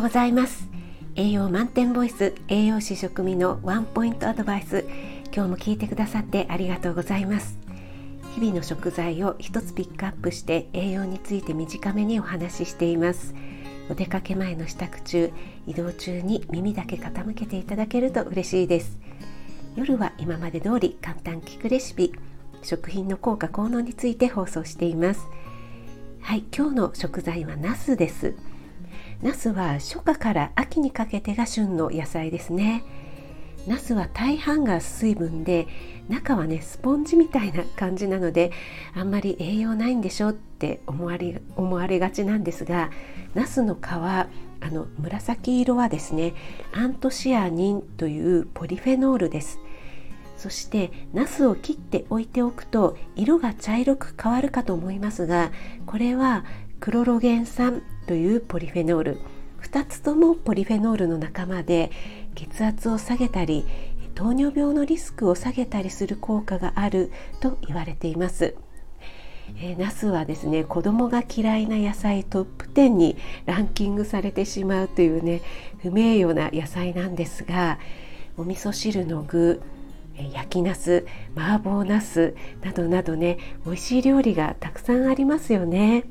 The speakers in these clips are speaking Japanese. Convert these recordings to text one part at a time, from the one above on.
ございます。栄養満点ボイス栄養士食味のワンポイントアドバイス今日も聞いてくださってありがとうございます。日々の食材を一つピックアップして栄養について短めにお話ししています。お出かけ前の支度中移動中に耳だけ傾けていただけると嬉しいです。夜は今まで通り簡単聞くレシピ食品の効果効能について放送しています。はい今日の食材はナスです。ナスは初夏から秋にかけてが旬の野菜ですね。ナスは大半が水分で中はねスポンジみたいな感じなのであんまり栄養ないんでしょって思われ思われがちなんですがナスの皮あの紫色はですねアントシアニンというポリフェノールです。そしてナスを切って置いておくと色が茶色く変わるかと思いますがこれはクロロゲン酸というポリフェノール2つともポリフェノールの仲間で血圧を下げたり糖尿病のリスクを下げたりする効果があると言われています。えー、ナスはですね子供が嫌いな野菜トップ10にランキングされてしまうというね不名誉な野菜なんですがお味噌汁の具焼きナス麻婆ナスなどなどね美味しい料理がたくさんありますよね。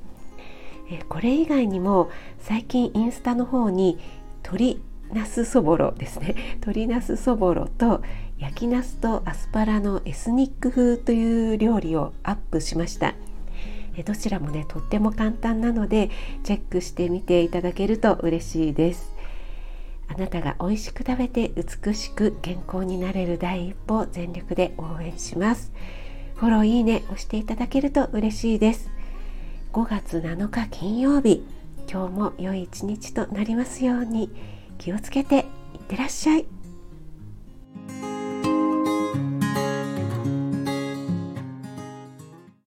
これ以外にも最近インスタの方に鶏ナスそぼろですね。鶏ナスそぼろと焼きナスとアスパラのエスニック風という料理をアップしました。どちらもねとっても簡単なのでチェックしてみていただけると嬉しいです。あなたが美味しく食べて美しく健康になれる第一歩全力で応援します。フォローいいね押していただけると嬉しいです。5月7日金曜日今日も良い一日となりますように気をつけていってらっしゃい。